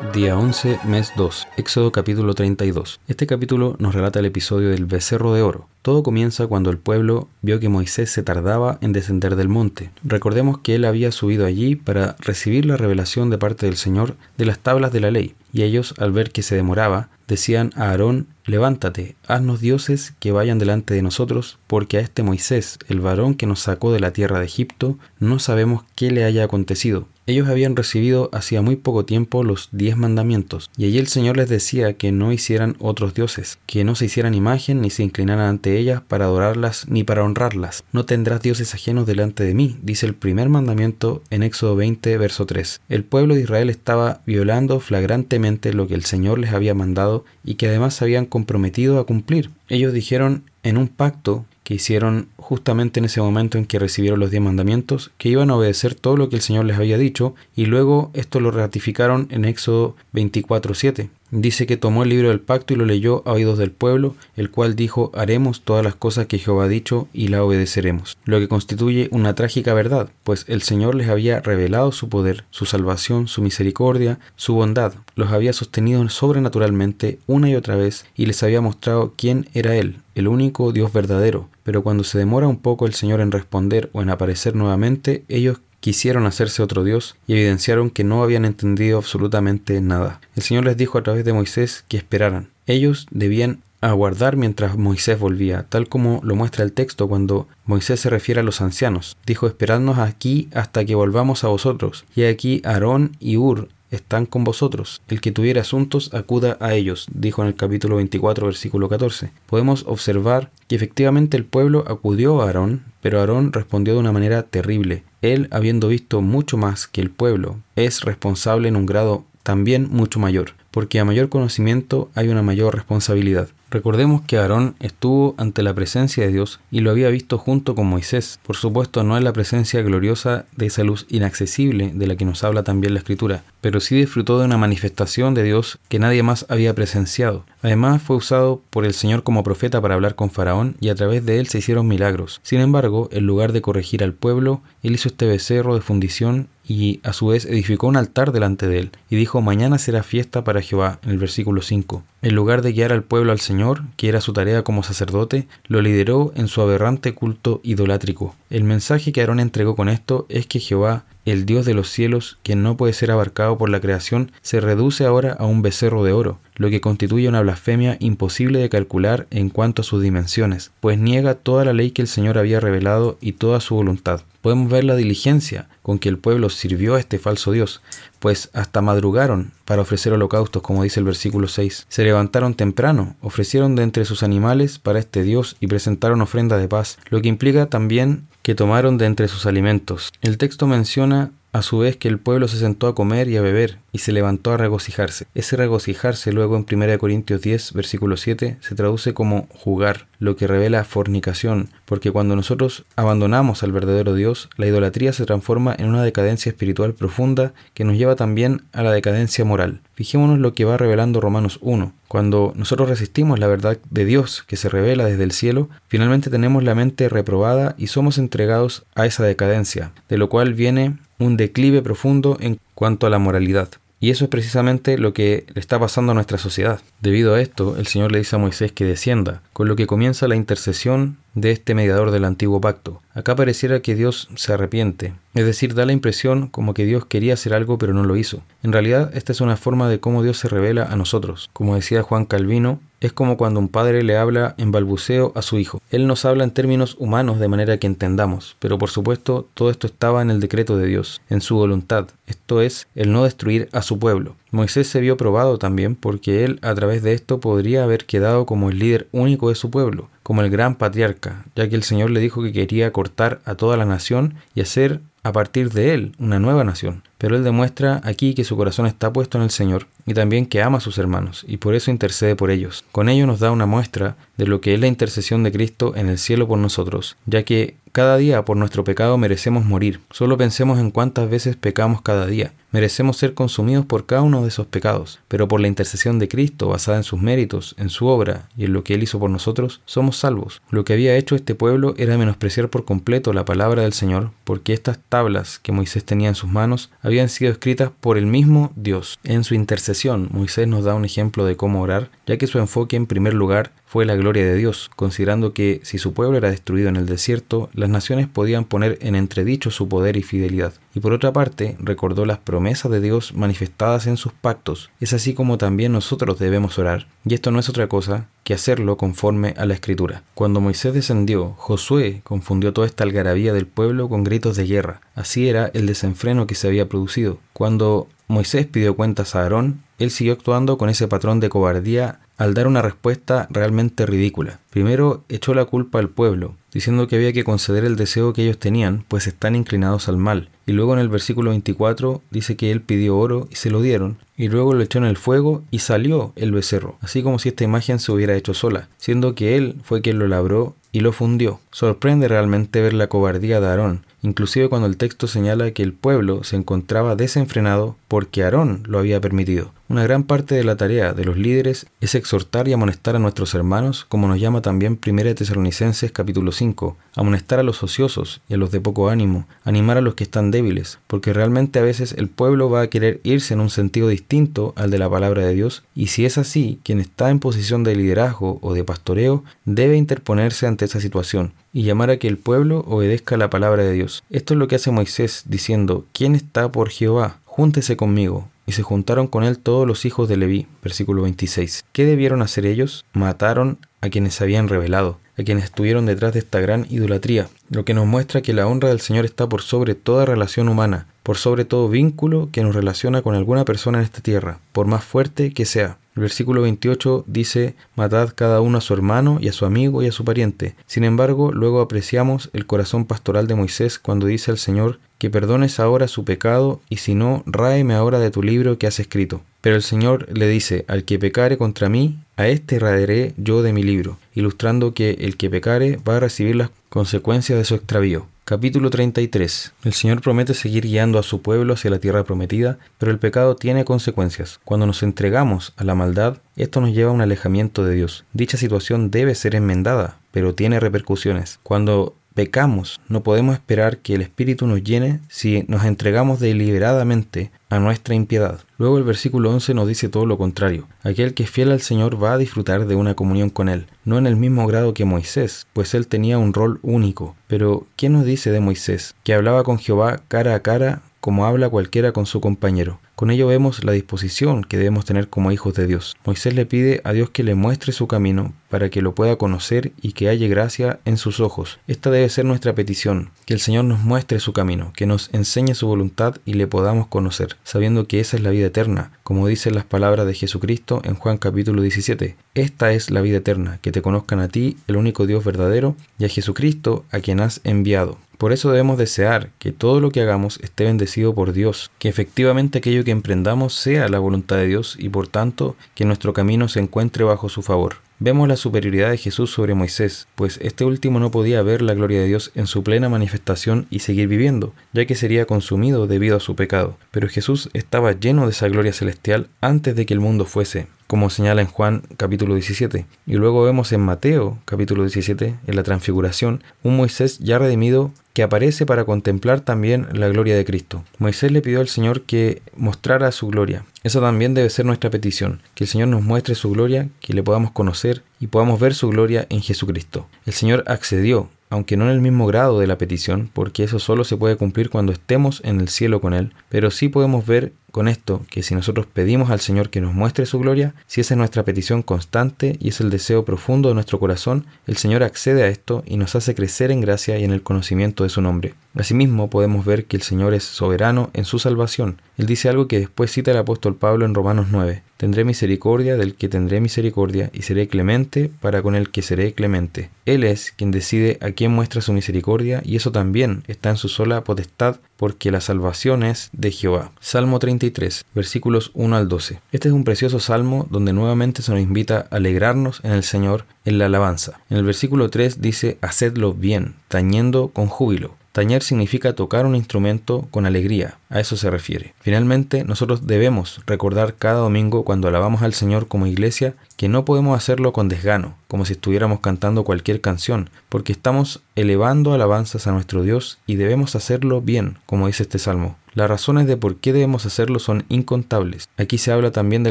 Día 11, mes 2, Éxodo capítulo 32. Este capítulo nos relata el episodio del becerro de oro. Todo comienza cuando el pueblo vio que Moisés se tardaba en descender del monte. Recordemos que él había subido allí para recibir la revelación de parte del Señor de las tablas de la ley, y ellos, al ver que se demoraba, decían a Aarón, levántate, haznos dioses que vayan delante de nosotros, porque a este Moisés, el varón que nos sacó de la tierra de Egipto, no sabemos qué le haya acontecido. Ellos habían recibido hacía muy poco tiempo los diez mandamientos, y allí el Señor les decía que no hicieran otros dioses, que no se hicieran imagen ni se inclinaran ante ellas para adorarlas ni para honrarlas. No tendrás dioses ajenos delante de mí, dice el primer mandamiento en Éxodo 20, verso 3. El pueblo de Israel estaba violando flagrantemente lo que el Señor les había mandado y que además se habían comprometido a cumplir. Ellos dijeron en un pacto hicieron justamente en ese momento en que recibieron los diez mandamientos, que iban a obedecer todo lo que el Señor les había dicho, y luego esto lo ratificaron en Éxodo 24.7. Dice que tomó el libro del pacto y lo leyó a oídos del pueblo, el cual dijo, haremos todas las cosas que Jehová ha dicho y la obedeceremos, lo que constituye una trágica verdad, pues el Señor les había revelado su poder, su salvación, su misericordia, su bondad, los había sostenido sobrenaturalmente una y otra vez y les había mostrado quién era Él, el único Dios verdadero, pero cuando se demora un poco el Señor en responder o en aparecer nuevamente, ellos quisieron hacerse otro Dios y evidenciaron que no habían entendido absolutamente nada. El Señor les dijo a través de Moisés que esperaran. Ellos debían aguardar mientras Moisés volvía, tal como lo muestra el texto cuando Moisés se refiere a los ancianos. Dijo, esperadnos aquí hasta que volvamos a vosotros. Y aquí Aarón y Ur están con vosotros. El que tuviera asuntos, acuda a ellos, dijo en el capítulo 24, versículo 14. Podemos observar que efectivamente el pueblo acudió a Aarón, pero Aarón respondió de una manera terrible. Él, habiendo visto mucho más que el pueblo, es responsable en un grado también mucho mayor, porque a mayor conocimiento hay una mayor responsabilidad. Recordemos que Aarón estuvo ante la presencia de Dios y lo había visto junto con Moisés. Por supuesto, no es la presencia gloriosa de esa luz inaccesible de la que nos habla también la Escritura, pero sí disfrutó de una manifestación de Dios que nadie más había presenciado. Además, fue usado por el Señor como profeta para hablar con Faraón y a través de él se hicieron milagros. Sin embargo, en lugar de corregir al pueblo, él hizo este becerro de fundición y a su vez edificó un altar delante de él, y dijo, mañana será fiesta para Jehová, en el versículo 5. En lugar de guiar al pueblo al Señor, que era su tarea como sacerdote, lo lideró en su aberrante culto idolátrico. El mensaje que Aarón entregó con esto es que Jehová, el Dios de los cielos, quien no puede ser abarcado por la creación, se reduce ahora a un becerro de oro, lo que constituye una blasfemia imposible de calcular en cuanto a sus dimensiones, pues niega toda la ley que el Señor había revelado y toda su voluntad. Podemos ver la diligencia con que el pueblo sirvió a este falso Dios, pues hasta madrugaron para ofrecer holocaustos, como dice el versículo 6. Se levantaron temprano, ofrecieron de entre sus animales para este Dios y presentaron ofrenda de paz, lo que implica también que tomaron de entre sus alimentos. El texto menciona a su vez que el pueblo se sentó a comer y a beber, y se levantó a regocijarse. Ese regocijarse luego en 1 Corintios 10, versículo 7, se traduce como jugar, lo que revela fornicación, porque cuando nosotros abandonamos al verdadero Dios, la idolatría se transforma en una decadencia espiritual profunda que nos lleva también a la decadencia moral. Fijémonos lo que va revelando Romanos 1. Cuando nosotros resistimos la verdad de Dios que se revela desde el cielo, finalmente tenemos la mente reprobada y somos entregados a esa decadencia, de lo cual viene un declive profundo en cuanto a la moralidad. Y eso es precisamente lo que le está pasando a nuestra sociedad. Debido a esto, el Señor le dice a Moisés que descienda, con lo que comienza la intercesión de este mediador del antiguo pacto. Acá pareciera que Dios se arrepiente, es decir, da la impresión como que Dios quería hacer algo pero no lo hizo. En realidad, esta es una forma de cómo Dios se revela a nosotros. Como decía Juan Calvino, es como cuando un padre le habla en balbuceo a su hijo. Él nos habla en términos humanos de manera que entendamos, pero por supuesto todo esto estaba en el decreto de Dios, en su voluntad, esto es, el no destruir a su pueblo. Moisés se vio probado también porque él a través de esto podría haber quedado como el líder único de su pueblo, como el gran patriarca, ya que el Señor le dijo que quería cortar a toda la nación y hacer a partir de él una nueva nación. Pero él demuestra aquí que su corazón está puesto en el Señor y también que ama a sus hermanos y por eso intercede por ellos. Con ello nos da una muestra de lo que es la intercesión de Cristo en el cielo por nosotros, ya que cada día por nuestro pecado merecemos morir. Solo pensemos en cuántas veces pecamos cada día. Merecemos ser consumidos por cada uno de esos pecados, pero por la intercesión de Cristo, basada en sus méritos, en su obra y en lo que Él hizo por nosotros, somos salvos. Lo que había hecho este pueblo era menospreciar por completo la palabra del Señor, porque estas tablas que Moisés tenía en sus manos habían sido escritas por el mismo Dios. En su intercesión, Moisés nos da un ejemplo de cómo orar, ya que su enfoque en primer lugar fue la gloria de Dios, considerando que si su pueblo era destruido en el desierto, las naciones podían poner en entredicho su poder y fidelidad. Y por otra parte, recordó las promesas de Dios manifestadas en sus pactos. Es así como también nosotros debemos orar. Y esto no es otra cosa que hacerlo conforme a la escritura. Cuando Moisés descendió, Josué confundió toda esta algarabía del pueblo con gritos de guerra. Así era el desenfreno que se había producido. Cuando Moisés pidió cuentas a Aarón, él siguió actuando con ese patrón de cobardía al dar una respuesta realmente ridícula. Primero echó la culpa al pueblo, diciendo que había que conceder el deseo que ellos tenían, pues están inclinados al mal. Y luego en el versículo 24 dice que él pidió oro y se lo dieron, y luego lo echó en el fuego y salió el becerro, así como si esta imagen se hubiera hecho sola, siendo que él fue quien lo labró y lo fundió. Sorprende realmente ver la cobardía de Aarón, inclusive cuando el texto señala que el pueblo se encontraba desenfrenado porque Aarón lo había permitido. Una gran parte de la tarea de los líderes es exhortar y amonestar a nuestros hermanos, como nos llama también 1 Tesalonicenses capítulo 5, amonestar a los ociosos y a los de poco ánimo, animar a los que están débiles, porque realmente a veces el pueblo va a querer irse en un sentido distinto al de la palabra de Dios, y si es así, quien está en posición de liderazgo o de pastoreo debe interponerse ante esa situación y llamar a que el pueblo obedezca la palabra de Dios. Esto es lo que hace Moisés diciendo, ¿quién está por Jehová? Júntese conmigo. Y se juntaron con él todos los hijos de Leví. Versículo 26. ¿Qué debieron hacer ellos? Mataron a quienes se habían revelado, a quienes estuvieron detrás de esta gran idolatría, lo que nos muestra que la honra del Señor está por sobre toda relación humana, por sobre todo vínculo que nos relaciona con alguna persona en esta tierra, por más fuerte que sea. El versículo 28 dice, Matad cada uno a su hermano y a su amigo y a su pariente. Sin embargo, luego apreciamos el corazón pastoral de Moisés cuando dice al Señor, que perdones ahora su pecado, y si no, ráeme ahora de tu libro que has escrito. Pero el Señor le dice, al que pecare contra mí, a este raeré yo de mi libro, ilustrando que el que pecare va a recibir las consecuencias de su extravío. Capítulo 33. El Señor promete seguir guiando a su pueblo hacia la tierra prometida, pero el pecado tiene consecuencias. Cuando nos entregamos a la maldad, esto nos lleva a un alejamiento de Dios. Dicha situación debe ser enmendada, pero tiene repercusiones. Cuando pecamos, no podemos esperar que el Espíritu nos llene si nos entregamos deliberadamente a nuestra impiedad. Luego el versículo 11 nos dice todo lo contrario. Aquel que es fiel al Señor va a disfrutar de una comunión con Él, no en el mismo grado que Moisés, pues él tenía un rol único. Pero, ¿qué nos dice de Moisés? Que hablaba con Jehová cara a cara como habla cualquiera con su compañero. Con ello vemos la disposición que debemos tener como hijos de Dios. Moisés le pide a Dios que le muestre su camino para que lo pueda conocer y que haya gracia en sus ojos. Esta debe ser nuestra petición, que el Señor nos muestre su camino, que nos enseñe su voluntad y le podamos conocer, sabiendo que esa es la vida eterna, como dicen las palabras de Jesucristo en Juan capítulo 17. Esta es la vida eterna, que te conozcan a ti, el único Dios verdadero, y a Jesucristo, a quien has enviado. Por eso debemos desear que todo lo que hagamos esté bendecido por Dios, que efectivamente aquello que emprendamos sea la voluntad de Dios y por tanto que nuestro camino se encuentre bajo su favor. Vemos la superioridad de Jesús sobre Moisés, pues este último no podía ver la gloria de Dios en su plena manifestación y seguir viviendo, ya que sería consumido debido a su pecado. Pero Jesús estaba lleno de esa gloria celestial antes de que el mundo fuese, como señala en Juan capítulo 17. Y luego vemos en Mateo capítulo 17, en la transfiguración, un Moisés ya redimido que aparece para contemplar también la gloria de Cristo. Moisés le pidió al Señor que mostrara su gloria. Eso también debe ser nuestra petición, que el Señor nos muestre su gloria, que le podamos conocer y podamos ver su gloria en Jesucristo. El Señor accedió aunque no en el mismo grado de la petición, porque eso solo se puede cumplir cuando estemos en el cielo con Él, pero sí podemos ver con esto que si nosotros pedimos al Señor que nos muestre su gloria, si esa es nuestra petición constante y es el deseo profundo de nuestro corazón, el Señor accede a esto y nos hace crecer en gracia y en el conocimiento de su nombre. Asimismo, podemos ver que el Señor es soberano en su salvación. Él dice algo que después cita el apóstol Pablo en Romanos 9. Tendré misericordia del que tendré misericordia y seré clemente para con el que seré clemente. Él es quien decide a quién muestra su misericordia y eso también está en su sola potestad porque la salvación es de Jehová. Salmo 30 33, versículos 1 al 12. Este es un precioso salmo donde nuevamente se nos invita a alegrarnos en el Señor en la alabanza. En el versículo 3 dice, Hacedlo bien, tañendo con júbilo. Tañer significa tocar un instrumento con alegría, a eso se refiere. Finalmente, nosotros debemos recordar cada domingo cuando alabamos al Señor como iglesia que no podemos hacerlo con desgano, como si estuviéramos cantando cualquier canción, porque estamos elevando alabanzas a nuestro Dios y debemos hacerlo bien, como dice este salmo. Las razones de por qué debemos hacerlo son incontables. Aquí se habla también de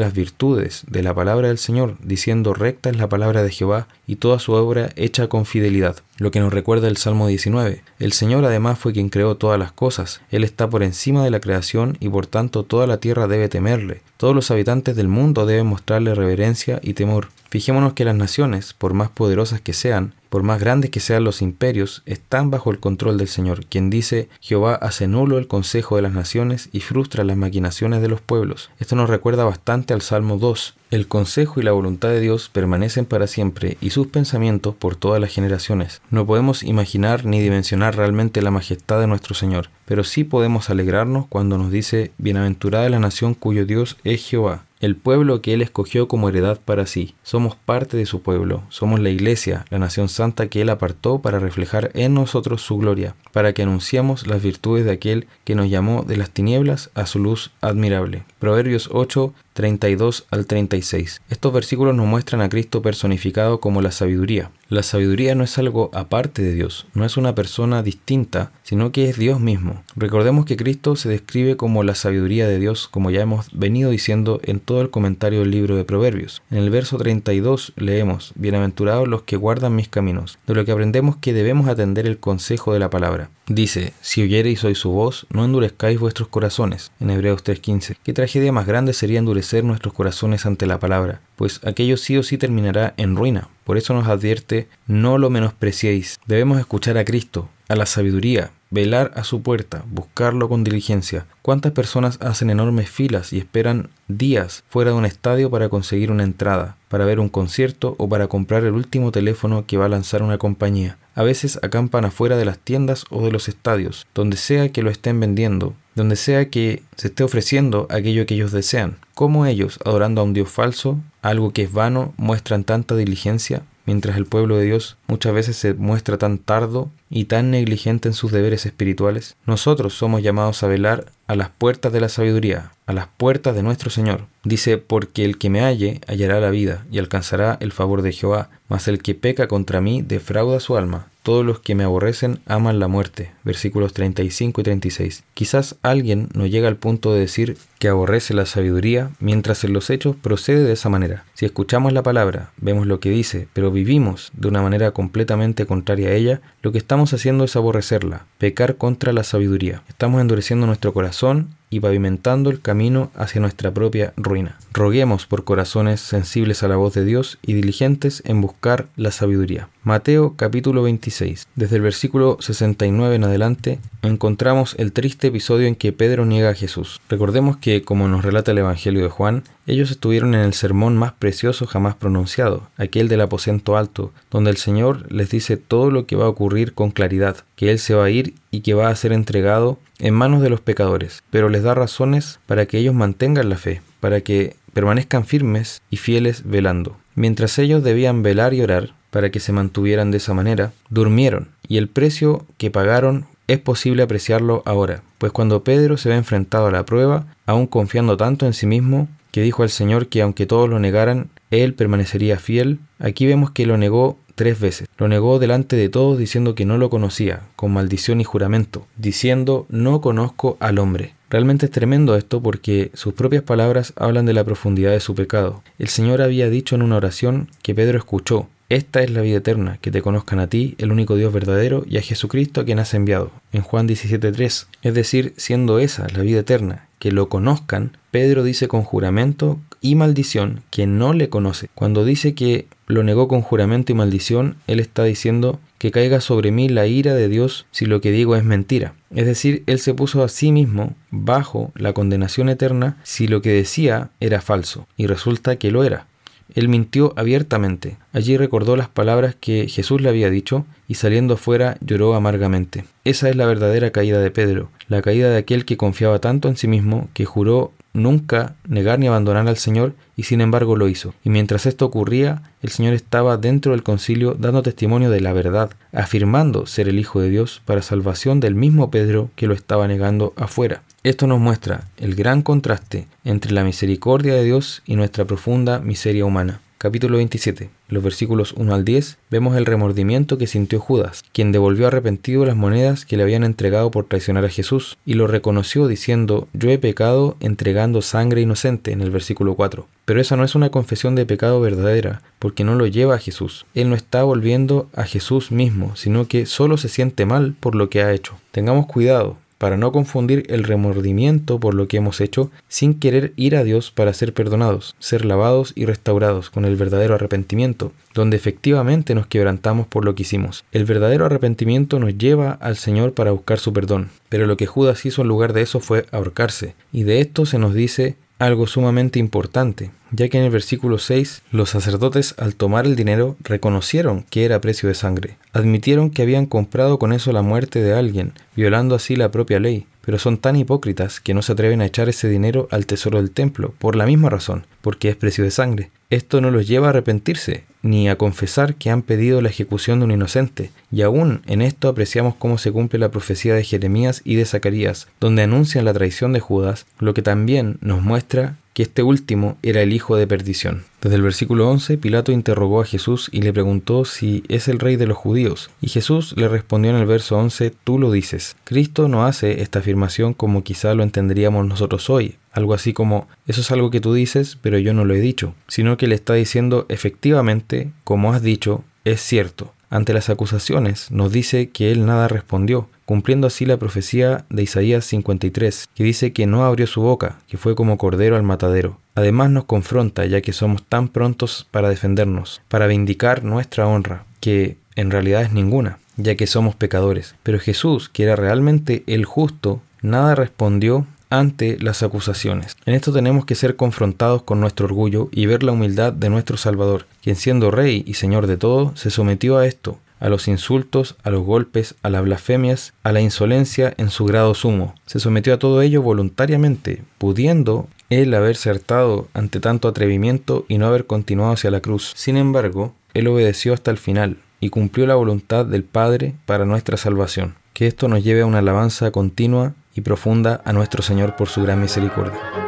las virtudes de la palabra del Señor, diciendo recta es la palabra de Jehová y toda su obra hecha con fidelidad. Lo que nos recuerda el Salmo 19. El Señor además fue quien creó todas las cosas. Él está por encima de la creación y por tanto toda la tierra debe temerle. Todos los habitantes del mundo deben mostrarle reverencia y temor. Fijémonos que las naciones, por más poderosas que sean, por más grandes que sean los imperios, están bajo el control del Señor, quien dice, Jehová hace nulo el consejo de las naciones y frustra las maquinaciones de los pueblos. Esto nos recuerda bastante al Salmo 2. El consejo y la voluntad de Dios permanecen para siempre y sus pensamientos por todas las generaciones. No podemos imaginar ni dimensionar realmente la majestad de nuestro Señor, pero sí podemos alegrarnos cuando nos dice, Bienaventurada la nación cuyo Dios es Jehová el pueblo que Él escogió como heredad para sí. Somos parte de su pueblo, somos la iglesia, la nación santa que Él apartó para reflejar en nosotros su gloria, para que anunciamos las virtudes de aquel que nos llamó de las tinieblas a su luz admirable. Proverbios 8, 32 al 36. Estos versículos nos muestran a Cristo personificado como la sabiduría. La sabiduría no es algo aparte de Dios, no es una persona distinta, sino que es Dios mismo. Recordemos que Cristo se describe como la sabiduría de Dios, como ya hemos venido diciendo en todo el comentario del libro de Proverbios. En el verso 32 leemos, Bienaventurados los que guardan mis caminos, de lo que aprendemos que debemos atender el consejo de la palabra. Dice, si oyereis hoy su voz, no endurezcáis vuestros corazones. En Hebreos 3.15. ¿Qué tragedia más grande sería endurecer nuestros corazones ante la palabra? Pues aquello sí o sí terminará en ruina. Por eso nos advierte, no lo menospreciéis. Debemos escuchar a Cristo, a la sabiduría, velar a su puerta, buscarlo con diligencia. ¿Cuántas personas hacen enormes filas y esperan días fuera de un estadio para conseguir una entrada, para ver un concierto o para comprar el último teléfono que va a lanzar una compañía? A veces acampan afuera de las tiendas o de los estadios, donde sea que lo estén vendiendo, donde sea que se esté ofreciendo aquello que ellos desean. ¿Cómo ellos, adorando a un Dios falso, algo que es vano, muestran tanta diligencia? mientras el pueblo de Dios muchas veces se muestra tan tardo y tan negligente en sus deberes espirituales, nosotros somos llamados a velar a las puertas de la sabiduría, a las puertas de nuestro Señor. Dice, porque el que me halle hallará la vida y alcanzará el favor de Jehová, mas el que peca contra mí defrauda su alma. Todos los que me aborrecen aman la muerte. Versículos 35 y 36. Quizás alguien no llega al punto de decir que aborrece la sabiduría, mientras en los hechos procede de esa manera. Si escuchamos la palabra, vemos lo que dice, pero vivimos de una manera completamente contraria a ella, lo que estamos haciendo es aborrecerla, pecar contra la sabiduría. Estamos endureciendo nuestro corazón y pavimentando el camino hacia nuestra propia ruina. Roguemos por corazones sensibles a la voz de Dios y diligentes en buscar la sabiduría. Mateo capítulo 26. Desde el versículo 69 en adelante encontramos el triste episodio en que Pedro niega a Jesús. Recordemos que, como nos relata el Evangelio de Juan, ellos estuvieron en el sermón más precioso jamás pronunciado, aquel del aposento alto, donde el Señor les dice todo lo que va a ocurrir con claridad, que Él se va a ir y que va a ser entregado en manos de los pecadores, pero les da razones para que ellos mantengan la fe, para que permanezcan firmes y fieles velando. Mientras ellos debían velar y orar para que se mantuvieran de esa manera, durmieron, y el precio que pagaron es posible apreciarlo ahora, pues cuando Pedro se ve enfrentado a la prueba, aún confiando tanto en sí mismo, que dijo al Señor que aunque todos lo negaran, él permanecería fiel, aquí vemos que lo negó tres veces. Lo negó delante de todos diciendo que no lo conocía, con maldición y juramento, diciendo no conozco al hombre. Realmente es tremendo esto porque sus propias palabras hablan de la profundidad de su pecado. El Señor había dicho en una oración que Pedro escuchó, esta es la vida eterna, que te conozcan a ti, el único Dios verdadero, y a Jesucristo a quien has enviado. En Juan 17.3. Es decir, siendo esa la vida eterna, que lo conozcan, Pedro dice con juramento y maldición que no le conoce. Cuando dice que lo negó con juramento y maldición, él está diciendo que caiga sobre mí la ira de Dios si lo que digo es mentira. Es decir, él se puso a sí mismo bajo la condenación eterna si lo que decía era falso, y resulta que lo era. Él mintió abiertamente. Allí recordó las palabras que Jesús le había dicho y saliendo afuera lloró amargamente. Esa es la verdadera caída de Pedro, la caída de aquel que confiaba tanto en sí mismo que juró nunca negar ni abandonar al Señor y sin embargo lo hizo. Y mientras esto ocurría, el Señor estaba dentro del concilio dando testimonio de la verdad, afirmando ser el Hijo de Dios para salvación del mismo Pedro que lo estaba negando afuera. Esto nos muestra el gran contraste entre la misericordia de Dios y nuestra profunda miseria humana capítulo 27, los versículos 1 al 10, vemos el remordimiento que sintió Judas, quien devolvió arrepentido las monedas que le habían entregado por traicionar a Jesús, y lo reconoció diciendo, yo he pecado entregando sangre inocente en el versículo 4. Pero esa no es una confesión de pecado verdadera, porque no lo lleva a Jesús. Él no está volviendo a Jesús mismo, sino que solo se siente mal por lo que ha hecho. Tengamos cuidado, para no confundir el remordimiento por lo que hemos hecho sin querer ir a Dios para ser perdonados, ser lavados y restaurados con el verdadero arrepentimiento, donde efectivamente nos quebrantamos por lo que hicimos. El verdadero arrepentimiento nos lleva al Señor para buscar su perdón, pero lo que Judas hizo en lugar de eso fue ahorcarse, y de esto se nos dice algo sumamente importante, ya que en el versículo 6 los sacerdotes al tomar el dinero reconocieron que era precio de sangre, admitieron que habían comprado con eso la muerte de alguien, violando así la propia ley, pero son tan hipócritas que no se atreven a echar ese dinero al tesoro del templo, por la misma razón, porque es precio de sangre. Esto no los lleva a arrepentirse, ni a confesar que han pedido la ejecución de un inocente, y aún en esto apreciamos cómo se cumple la profecía de Jeremías y de Zacarías, donde anuncian la traición de Judas, lo que también nos muestra este último era el hijo de perdición. Desde el versículo 11, Pilato interrogó a Jesús y le preguntó si es el rey de los judíos, y Jesús le respondió en el verso 11, tú lo dices. Cristo no hace esta afirmación como quizá lo entenderíamos nosotros hoy, algo así como, eso es algo que tú dices, pero yo no lo he dicho, sino que le está diciendo efectivamente, como has dicho, es cierto. Ante las acusaciones nos dice que él nada respondió, cumpliendo así la profecía de Isaías 53, que dice que no abrió su boca, que fue como cordero al matadero. Además nos confronta ya que somos tan prontos para defendernos, para vindicar nuestra honra, que en realidad es ninguna, ya que somos pecadores. Pero Jesús, que era realmente el justo, nada respondió ante las acusaciones. En esto tenemos que ser confrontados con nuestro orgullo y ver la humildad de nuestro Salvador, quien siendo Rey y Señor de todo, se sometió a esto, a los insultos, a los golpes, a las blasfemias, a la insolencia en su grado sumo. Se sometió a todo ello voluntariamente, pudiendo él haberse hartado ante tanto atrevimiento y no haber continuado hacia la cruz. Sin embargo, él obedeció hasta el final y cumplió la voluntad del Padre para nuestra salvación. Que esto nos lleve a una alabanza continua y profunda a nuestro Señor por su gran misericordia.